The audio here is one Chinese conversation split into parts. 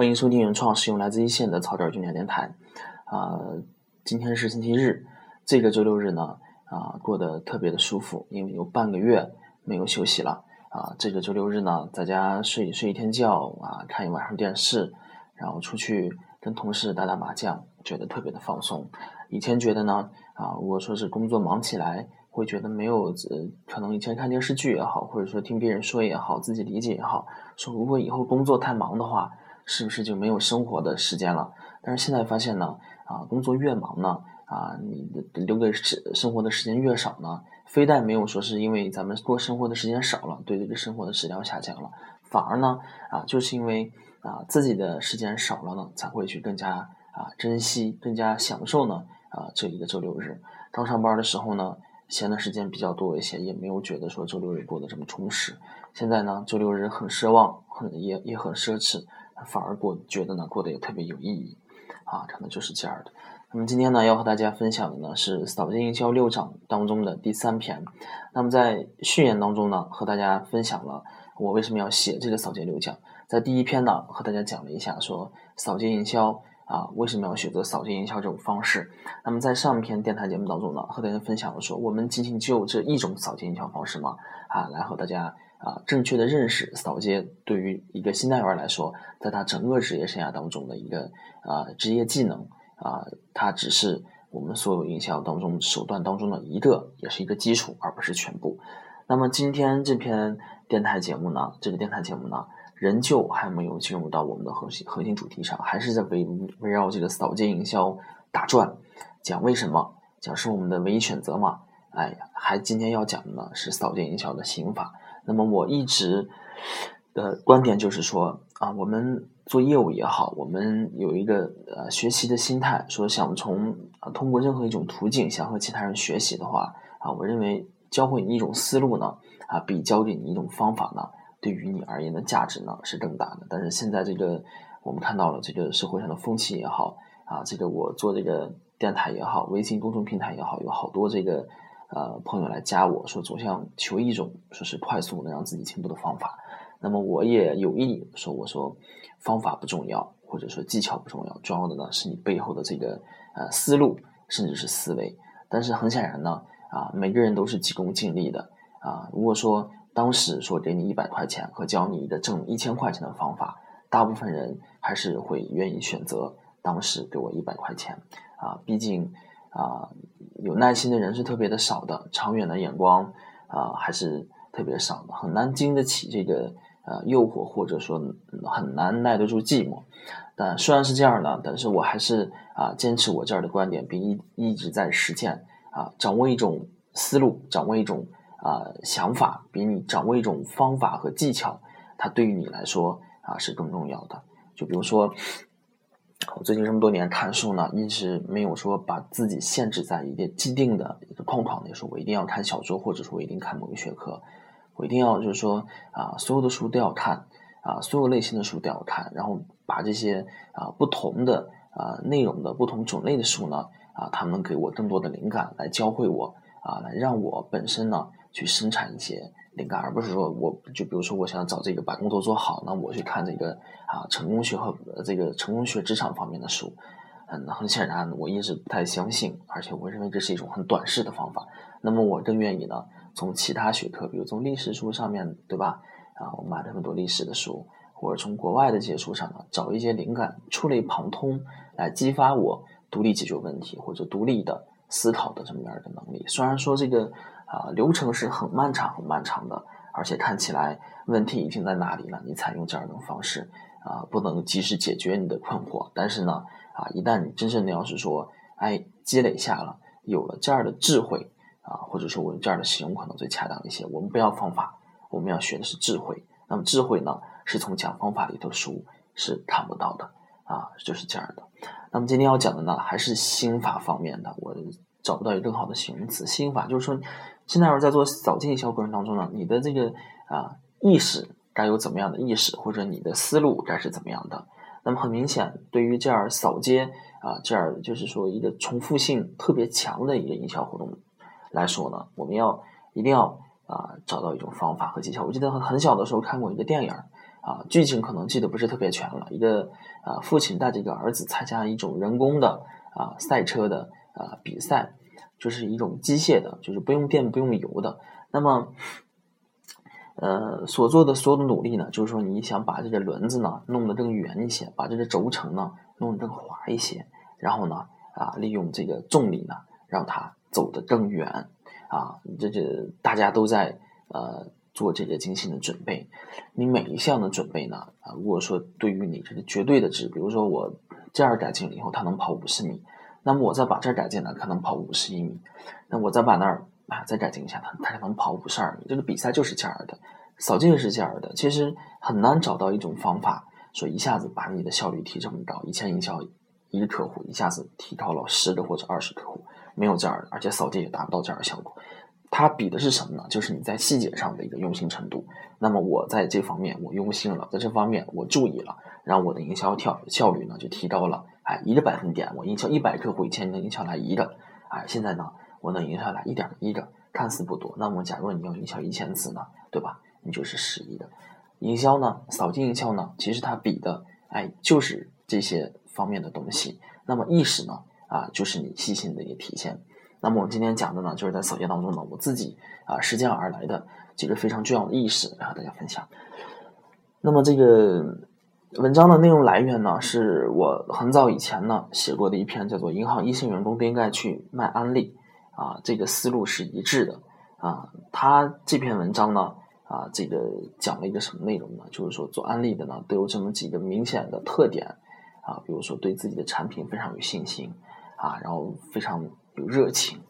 欢迎收听原创，使用来自一线的草根儿军电台。啊，今天是星期日，这个周六日呢，啊，过得特别的舒服，因为有半个月没有休息了。啊，这个周六日呢，在家睡睡一天觉，啊，看一晚上电视，然后出去跟同事打打麻将，觉得特别的放松。以前觉得呢，啊，如果说是工作忙起来，会觉得没有，呃，可能以前看电视剧也好，或者说听别人说也好，自己理解也好，说如果以后工作太忙的话，是不是就没有生活的时间了？但是现在发现呢，啊，工作越忙呢，啊，你留给生生活的时间越少呢，非但没有说是因为咱们过生活的时间少了，对这个生活的质量下降了，反而呢，啊，就是因为啊自己的时间少了呢，才会去更加啊珍惜、更加享受呢，啊这一个周六日。刚上班的时候呢。闲的时间比较多一些，也没有觉得说周六日过得这么充实。现在呢，周六日很奢望，很也也很奢侈，反而过觉得呢过得也特别有意义，啊，可能就是这样的。那么今天呢，要和大家分享的呢是扫街营销六章当中的第三篇。那么在序言当中呢，和大家分享了我为什么要写这个扫街六讲。在第一篇呢，和大家讲了一下说扫街营销。啊，为什么要选择扫街营销这种方式？那么在上篇电台节目当中呢，和大家分享了说，我们仅仅就这一种扫街营销方式吗？啊，来和大家啊正确的认识扫街对于一个新单员来说，在他整个职业生涯当中的一个啊职业技能啊，它只是我们所有营销当中手段当中的一个，也是一个基础，而不是全部。那么今天这篇电台节目呢，这个电台节目呢？仍旧还没有进入到我们的核心核心主题上，还是在围围绕这个扫街营销打转，讲为什么，讲是我们的唯一选择嘛？哎，还今天要讲的呢是扫街营销的刑法。那么我一直的观点就是说啊，我们做业务也好，我们有一个呃学习的心态，说想从啊通过任何一种途径想和其他人学习的话啊，我认为教会你一种思路呢啊，比教给你一种方法呢。对于你而言的价值呢是更大的，但是现在这个我们看到了这个社会上的风气也好啊，这个我做这个电台也好，微信公众平台也好，有好多这个呃朋友来加我说总想求一种说是快速能让自己进步的方法，那么我也有意说我说方法不重要，或者说技巧不重要，重要的呢是你背后的这个呃思路甚至是思维，但是很显然呢啊每个人都是急功近利的啊，如果说。当时说给你一百块钱和教你的挣一千块钱的方法，大部分人还是会愿意选择当时给我一百块钱啊，毕竟啊有耐心的人是特别的少的，长远的眼光啊还是特别少的，很难经得起这个呃诱惑，或者说很难耐得住寂寞。但虽然是这样的，但是我还是啊坚持我这儿的观点，并一一直在实践啊，掌握一种思路，掌握一种。啊，想法比你掌握一种方法和技巧，它对于你来说啊是更重要的。就比如说，我最近这么多年看书呢，一直没有说把自己限制在一个既定的一个框框内，说我一定要看小说，或者说我一定看某个学科，我一定要就是说啊，所有的书都要看啊，所有类型的书都要看，然后把这些啊不同的啊内容的不同种类的书呢啊，他们给我更多的灵感，来教会我啊，来让我本身呢。去生产一些灵感，而不是说我就比如说我想找这个把工作做好，那我去看这个啊成功学和这个成功学职场方面的书，嗯，很显然我一直不太相信，而且我认为这是一种很短视的方法。那么我更愿意呢，从其他学科，比如从历史书上面对吧？啊，我买了很多历史的书，或者从国外的这些书上呢，找一些灵感，触类旁通，来激发我独立解决问题或者独立的思考的这么样一个能力。虽然说这个。啊，流程是很漫长、很漫长的，而且看起来问题已经在哪里了？你采用这样的方式啊，不能及时解决你的困惑。但是呢，啊，一旦你真正的要是说，哎，积累下了，有了这样的智慧啊，或者说我这样的使用可能最恰当一些。我们不要方法，我们要学的是智慧。那么智慧呢，是从讲方法里头书是看不到的啊，就是这样的。那么今天要讲的呢，还是心法方面的。我找不到一个更好的形容词，心法就是说。现在我在做扫街营销过程当中呢，你的这个啊意识该有怎么样的意识，或者你的思路该是怎么样的？那么很明显，对于这样扫街啊这样就是说一个重复性特别强的一个营销活动来说呢，我们要一定要啊找到一种方法和技巧。我记得很很小的时候看过一个电影啊，剧情可能记得不是特别全了。一个啊，父亲带着一个儿子参加一种人工的啊赛车的啊比赛，就是一种机械的，就是不用电不用油的。那么，呃，所做的所有的努力呢，就是说你想把这个轮子呢弄得更圆一些，把这个轴承呢弄得更滑一些，然后呢啊，利用这个重力呢让它走得更远啊。这这大家都在呃。做这个精心的准备，你每一项的准备呢？啊，如果说对于你这个绝对的值，比如说我这样改进了以后，它能跑五十米，那么我再把这儿改进呢，可能跑五十一米，那我再把那儿啊再改进一下，它它可能跑五十二米。这个比赛就是这样的，扫街是这样的，其实很难找到一种方法，说一下子把你的效率提这么高，一千营销一个客户一下子提高了十个或者二十客户，没有这样的，而且扫地也达不到这样的效果。它比的是什么呢？就是你在细节上的一个用心程度。那么我在这方面我用心了，在这方面我注意了，然后我的营销跳效率呢就提高了。哎，一个百分点，我营销一百客户以前能营销来一个，哎，现在呢我能营销来一点一个，看似不多。那么假如你要营销一千次呢，对吧？你就是十一的营销呢，扫地营销呢，其实它比的哎就是这些方面的东西。那么意识呢啊，就是你细心的一个体现。那么我今天讲的呢，就是在扫街当中呢，我自己啊实践而来的几个非常重要的意识，来和大家分享。那么这个文章的内容来源呢，是我很早以前呢写过的一篇，叫做《银行一线员工都应该去卖安利》啊，这个思路是一致的啊。他这篇文章呢啊，这个讲了一个什么内容呢？就是说做安利的呢，都有这么几个明显的特点啊，比如说对自己的产品非常有信心啊，然后非常。有热情，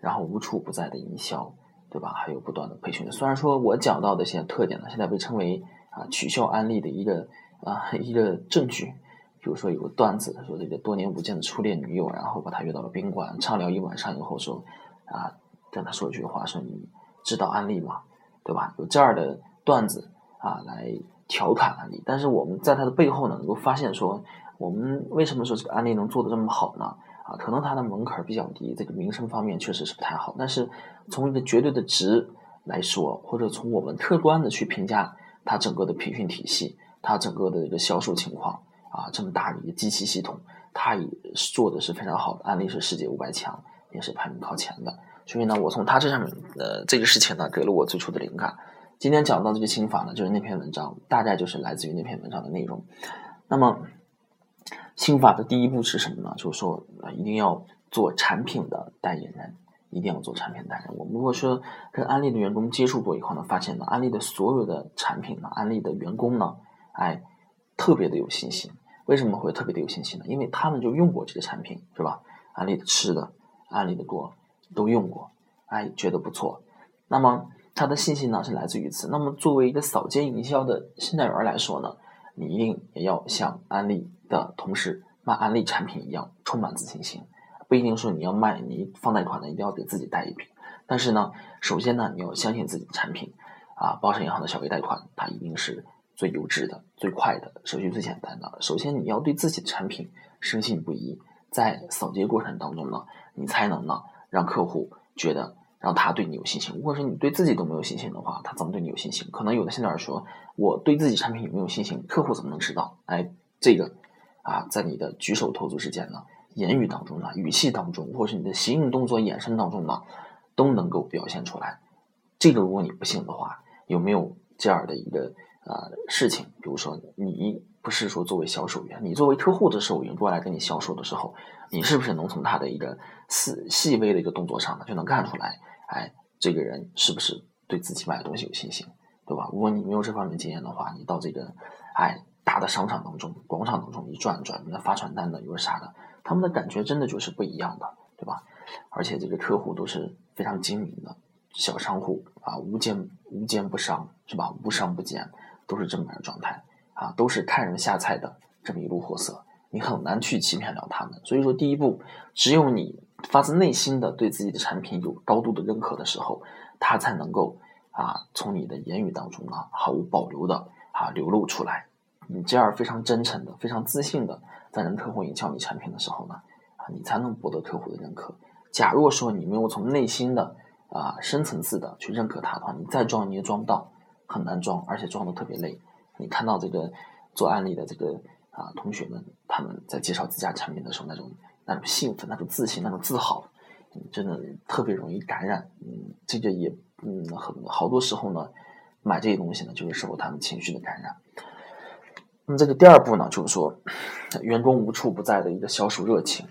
然后无处不在的营销，对吧？还有不断的培训。虽然说我讲到的一些特点呢，现在被称为啊取笑安利的一个啊一个证据。比如说有个段子，说这个多年不见的初恋女友，然后把他约到了宾馆，畅聊一晚上以后说啊跟他说一句话，说你知道安利吗？对吧？有这样的段子啊来调侃安利。但是我们在他的背后呢，能够发现说，我们为什么说这个安利能做的这么好呢？啊，可能它的门槛比较低，这个名声方面确实是不太好。但是从一个绝对的值来说，或者从我们客观的去评价它整个的培训体系，它整个的一个销售情况，啊，这么大的一个机器系统，它也做的是非常好的，案例是世界五百强，也是排名靠前的。所以呢，我从它这上面，呃，这个事情呢，给了我最初的灵感。今天讲到这个心法呢，就是那篇文章，大概就是来自于那篇文章的内容。那么。心法的第一步是什么呢？就是说，呃，一定要做产品的代言人，一定要做产品代言人。我们如果说跟安利的员工接触过以后呢，发现呢，安利的所有的产品呢，安利的员工呢，哎，特别的有信心。为什么会特别的有信心呢？因为他们就用过这个产品，是吧？安利的吃的，安利的锅都用过，哎，觉得不错。那么他的信心呢，是来自于此。那么作为一个扫街营销的新代员来说呢，你一定也要像安利。的同时卖安利产品一样充满自信心，不一定说你要卖你放贷款呢，一定要给自己贷一笔。但是呢，首先呢，你要相信自己的产品啊，包商银行的小微贷款它一定是最优质的、最快的、手续最简单的。首先你要对自己的产品深信不疑，在扫街过程当中呢，你才能呢让客户觉得让他对你有信心。如果说你对自己都没有信心的话，他怎么对你有信心？可能有的现在说我对自己产品有没有信心，客户怎么能知道？哎，这个。啊，在你的举手投足之间呢，言语当中呢，语气当中，或是你的行动动作、眼神当中呢，都能够表现出来。这个如果你不信的话，有没有这样的一个呃事情？比如说，你不是说作为销售员，你作为客户的售员过来跟你销售的时候，你是不是能从他的一个细细微的一个动作上呢，就能看出来，哎，这个人是不是对自己买的东西有信心，对吧？如果你没有这方面经验的话，你到这个，哎。大的商场当中、广场当中一转转，那发传单的，又是啥的，他们的感觉真的就是不一样的，对吧？而且这个客户都是非常精明的小商户啊，无奸无奸不商，是吧？无商不奸，都是这么样的状态啊，都是看人下菜的这么一路货色，你很难去欺骗了他们。所以说，第一步，只有你发自内心的对自己的产品有高度的认可的时候，他才能够啊，从你的言语当中呢，毫无保留的啊流露出来。你这样非常真诚的、非常自信的在跟客户营销你产品的时候呢，啊，你才能博得客户的认可。假如说你没有从内心的啊深层次的去认可他的话，你再装你也装不到，很难装，而且装的特别累你看到这个做案例的这个啊同学们，他们在介绍自家产品的时候，那种那种兴奋、那种自信、那种自豪，真的特别容易感染。嗯，这个也嗯很好多时候呢，买这些东西呢，就是受他们情绪的感染。那么这个第二步呢，就是说员工无处不在的一个销售热情，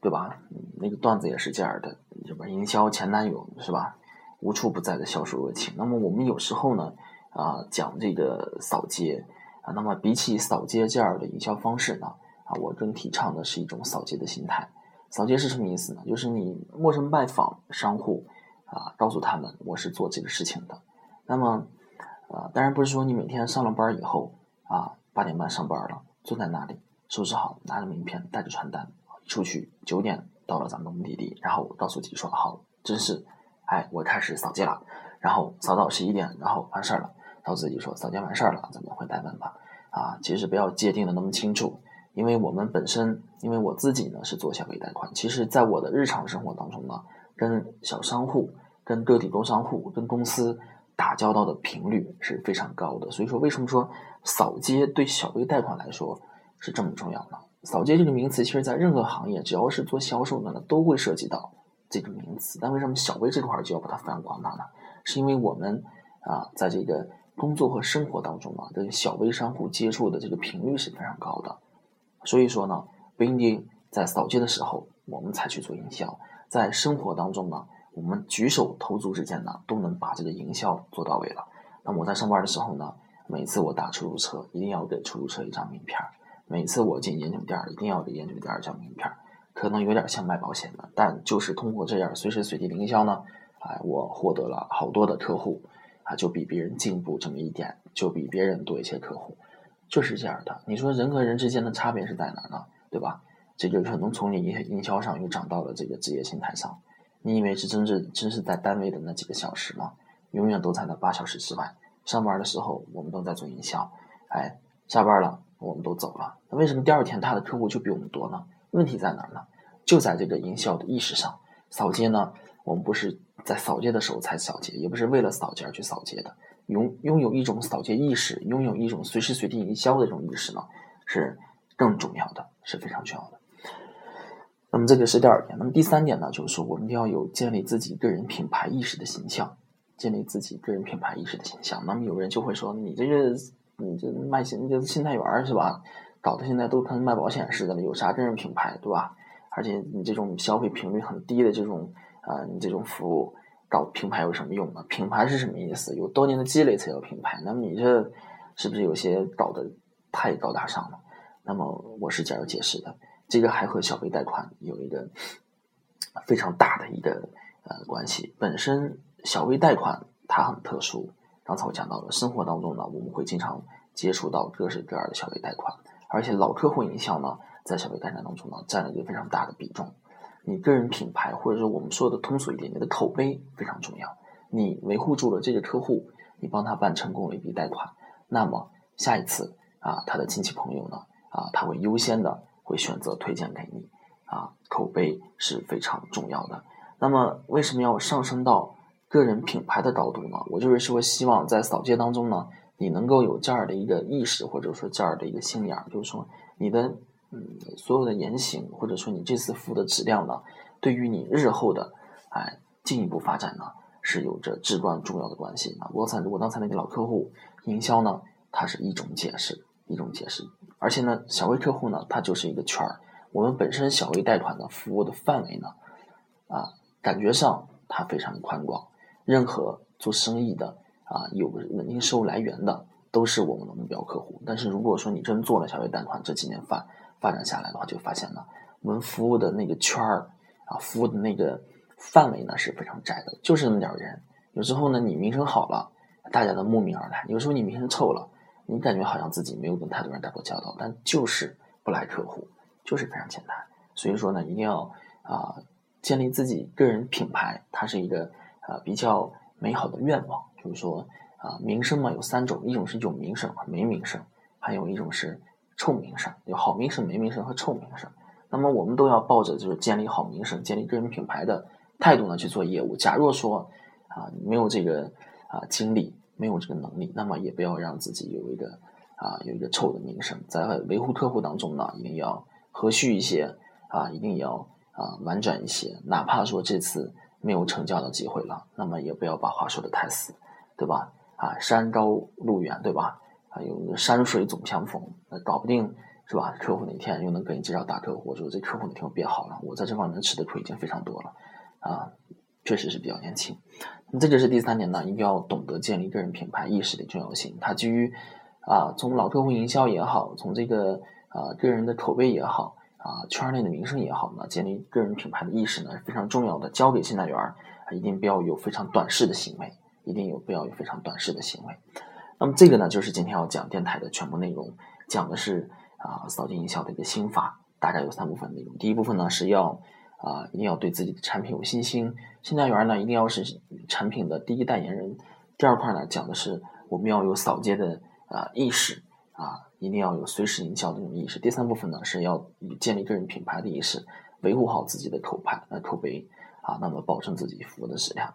对吧？那个段子也是这样的，什么营销前男友是吧？无处不在的销售热情。那么我们有时候呢，啊，讲这个扫街啊，那么比起扫街这样的营销方式呢，啊，我更提倡的是一种扫街的心态。扫街是什么意思呢？就是你陌生拜访商户啊，告诉他们我是做这个事情的。那么，啊，当然不是说你每天上了班以后啊，八点半上班了，坐在那里收拾好，拿着名片，带着传单出去，九点到了咱们的目的地，然后告诉自己说好，真是。哎，我开始扫街了，然后扫到十一点，然后完事儿了，然后自己说扫街完事儿了，咱们回单门吧。啊，其实不要界定的那么清楚，因为我们本身，因为我自己呢是做小微贷款，其实在我的日常生活当中呢，跟小商户、跟个体工商户、跟公司打交道的频率是非常高的。所以说，为什么说扫街对小微贷款来说是这么重要呢？扫街这个名词，其实在任何行业，只要是做销售的呢，都会涉及到。这个名词，但为什么小微这块就要把它发扬光大呢？是因为我们啊，在这个工作和生活当中啊，这个小微商户接触的这个频率是非常高的，所以说呢，不一定在扫街的时候我们才去做营销，在生活当中呢，我们举手投足之间呢，都能把这个营销做到位了。那么我在上班的时候呢，每次我打出租车，一定要给出租车一张名片每次我进烟酒店，一定要给烟酒店一张名片可能有点像卖保险的，但就是通过这样随时随地的营销呢，哎，我获得了好多的客户，啊，就比别人进步这么一点，就比别人多一些客户，就是这样的。你说人和人之间的差别是在哪呢？对吧？这就可能从你营营销上又涨到了这个职业心态上。你以为是真正真是在单位的那几个小时吗？永远都在那八小时之外。上班的时候我们都在做营销，哎，下班了我们都走了。那为什么第二天他的客户就比我们多呢？问题在哪儿呢？就在这个营销的意识上。扫街呢，我们不是在扫街的时候才扫街，也不是为了扫街而去扫街的。拥拥有一种扫街意识，拥有一种随时随地营销的这种意识呢，是更重要的，是非常重要的。那么这个是第二点。那么第三点呢，就是说我们要有建立自己个人品牌意识的形象，建立自己个人品牌意识的形象。那么有人就会说，你这个你这卖新，你这信贷员是吧？搞得现在都跟卖保险似的了，有啥个人品牌，对吧？而且你这种消费频率很低的这种，呃，你这种服务搞品牌有什么用呢？品牌是什么意思？有多年的积累才有品牌。那么你这是不是有些搞得太高大上了？那么我是这样解释的，这个还和小微贷款有一个非常大的一个呃关系。本身小微贷款它很特殊，刚才我讲到了，生活当中呢，我们会经常接触到各式各样的小微贷款。而且老客户营销呢，在小微贷款当中呢，占了一个非常大的比重。你个人品牌，或者说我们说的通俗一点，你的口碑非常重要。你维护住了这个客户，你帮他办成功了一笔贷款，那么下一次啊，他的亲戚朋友呢，啊，他会优先的会选择推荐给你。啊，口碑是非常重要的。那么为什么要上升到个人品牌的高度呢？我就是说，希望在扫街当中呢。你能够有这样的一个意识，或者说这样的一个心眼，就是说你的嗯所有的言行，或者说你这次服务的质量呢，对于你日后的哎进一步发展呢，是有着至关重要的关系啊。我才我刚才那个老客户营销呢，它是一种解释，一种解释，而且呢，小微客户呢，它就是一个圈儿。我们本身小微贷款的服务的范围呢，啊，感觉上它非常宽广，任何做生意的。啊，有稳定收入来源的都是我们的目标客户。但是如果说你真做了小微贷款，这几年发发展下来的话，就发现了我们服务的那个圈儿啊，服务的那个范围呢是非常窄的，就是那么点儿人。有时候呢，你名声好了，大家都慕名而来；有时候你名声臭了，你感觉好像自己没有跟太多人打过交道，但就是不来客户，就是非常简单。所以说呢，一定要啊建立自己个人品牌，它是一个啊比较美好的愿望。就是说啊，名声嘛有三种，一种是有名声没名声，还有一种是臭名声，有好名声、没名声和臭名声。那么我们都要抱着就是建立好名声、建立个人品牌的态度呢去做业务。假若说啊没有这个啊精力，没有这个能力，那么也不要让自己有一个啊有一个臭的名声，在维护客户当中呢，一定要和煦一些啊，一定要啊婉转一些，哪怕说这次没有成交的机会了，那么也不要把话说的太死，对吧？啊，山高路远，对吧？啊，有山水总相逢，搞不定是吧？客户哪天又能给你介绍大客户，我说这客户哪天又变好了，我在这方面吃的亏已经非常多了，啊，确实是比较年轻。那么这就是第三点呢，一定要懂得建立个人品牌意识的重要性。它基于啊，从老客户营销也好，从这个啊个人的口碑也好，啊圈内的名声也好呢，建立个人品牌的意识呢是非常重要的。交给信贷员，一定不要有非常短视的行为，一定有不要有非常短视的行为。那么这个呢，就是今天要讲电台的全部内容，讲的是啊扫地营销的一个心法，大概有三部分内容。第一部分呢是要啊一定要对自己的产品有信心，信贷员呢一定要是产品的第一代言人。第二块呢讲的是我们要有扫街的啊意识啊，一定要有随时营销的这种意识。第三部分呢是要建立个人品牌的意识，维护好自己的口牌呃口碑啊，那么保证自己服务的质量。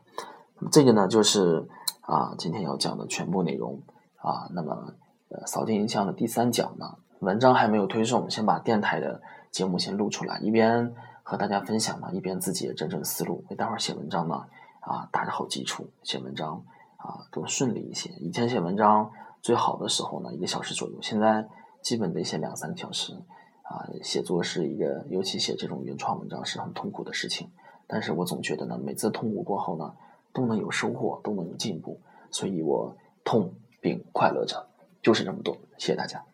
这个呢就是啊今天要讲的全部内容。啊，那么呃，扫地营销的第三讲呢，文章还没有推送，先把电台的节目先录出来，一边和大家分享呢，一边自己也整整思路，为待会儿写文章呢啊打着好基础，写文章啊更顺利一些。以前写文章最好的时候呢，一个小时左右，现在基本得写两三个小时啊。写作是一个，尤其写这种原创文章是很痛苦的事情，但是我总觉得呢，每次痛苦过后呢，都能有收获，都能有进步，所以我痛。并快乐着，就是这么多。谢谢大家。